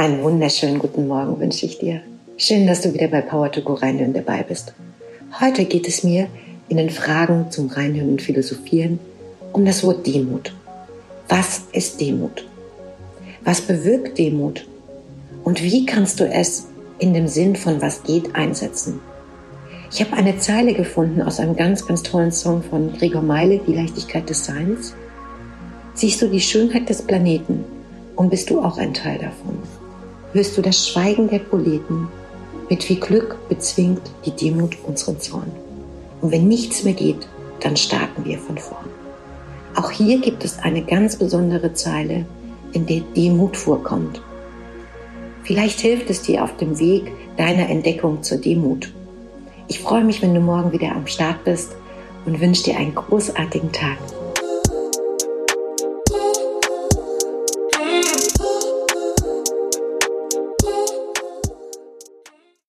Einen wunderschönen guten Morgen wünsche ich dir. Schön, dass du wieder bei Power to Go Reinhören dabei bist. Heute geht es mir in den Fragen zum Reinhören und Philosophieren um das Wort Demut. Was ist Demut? Was bewirkt Demut? Und wie kannst du es in dem Sinn von was geht einsetzen? Ich habe eine Zeile gefunden aus einem ganz, ganz tollen Song von Gregor Meile, Die Leichtigkeit des Seins. Siehst du die Schönheit des Planeten und bist du auch ein Teil davon? Hörst du das Schweigen der Proleten. Mit viel Glück bezwingt die Demut unseren Zorn. Und wenn nichts mehr geht, dann starten wir von vorn. Auch hier gibt es eine ganz besondere Zeile, in der Demut vorkommt. Vielleicht hilft es dir auf dem Weg deiner Entdeckung zur Demut. Ich freue mich, wenn du morgen wieder am Start bist und wünsche dir einen großartigen Tag.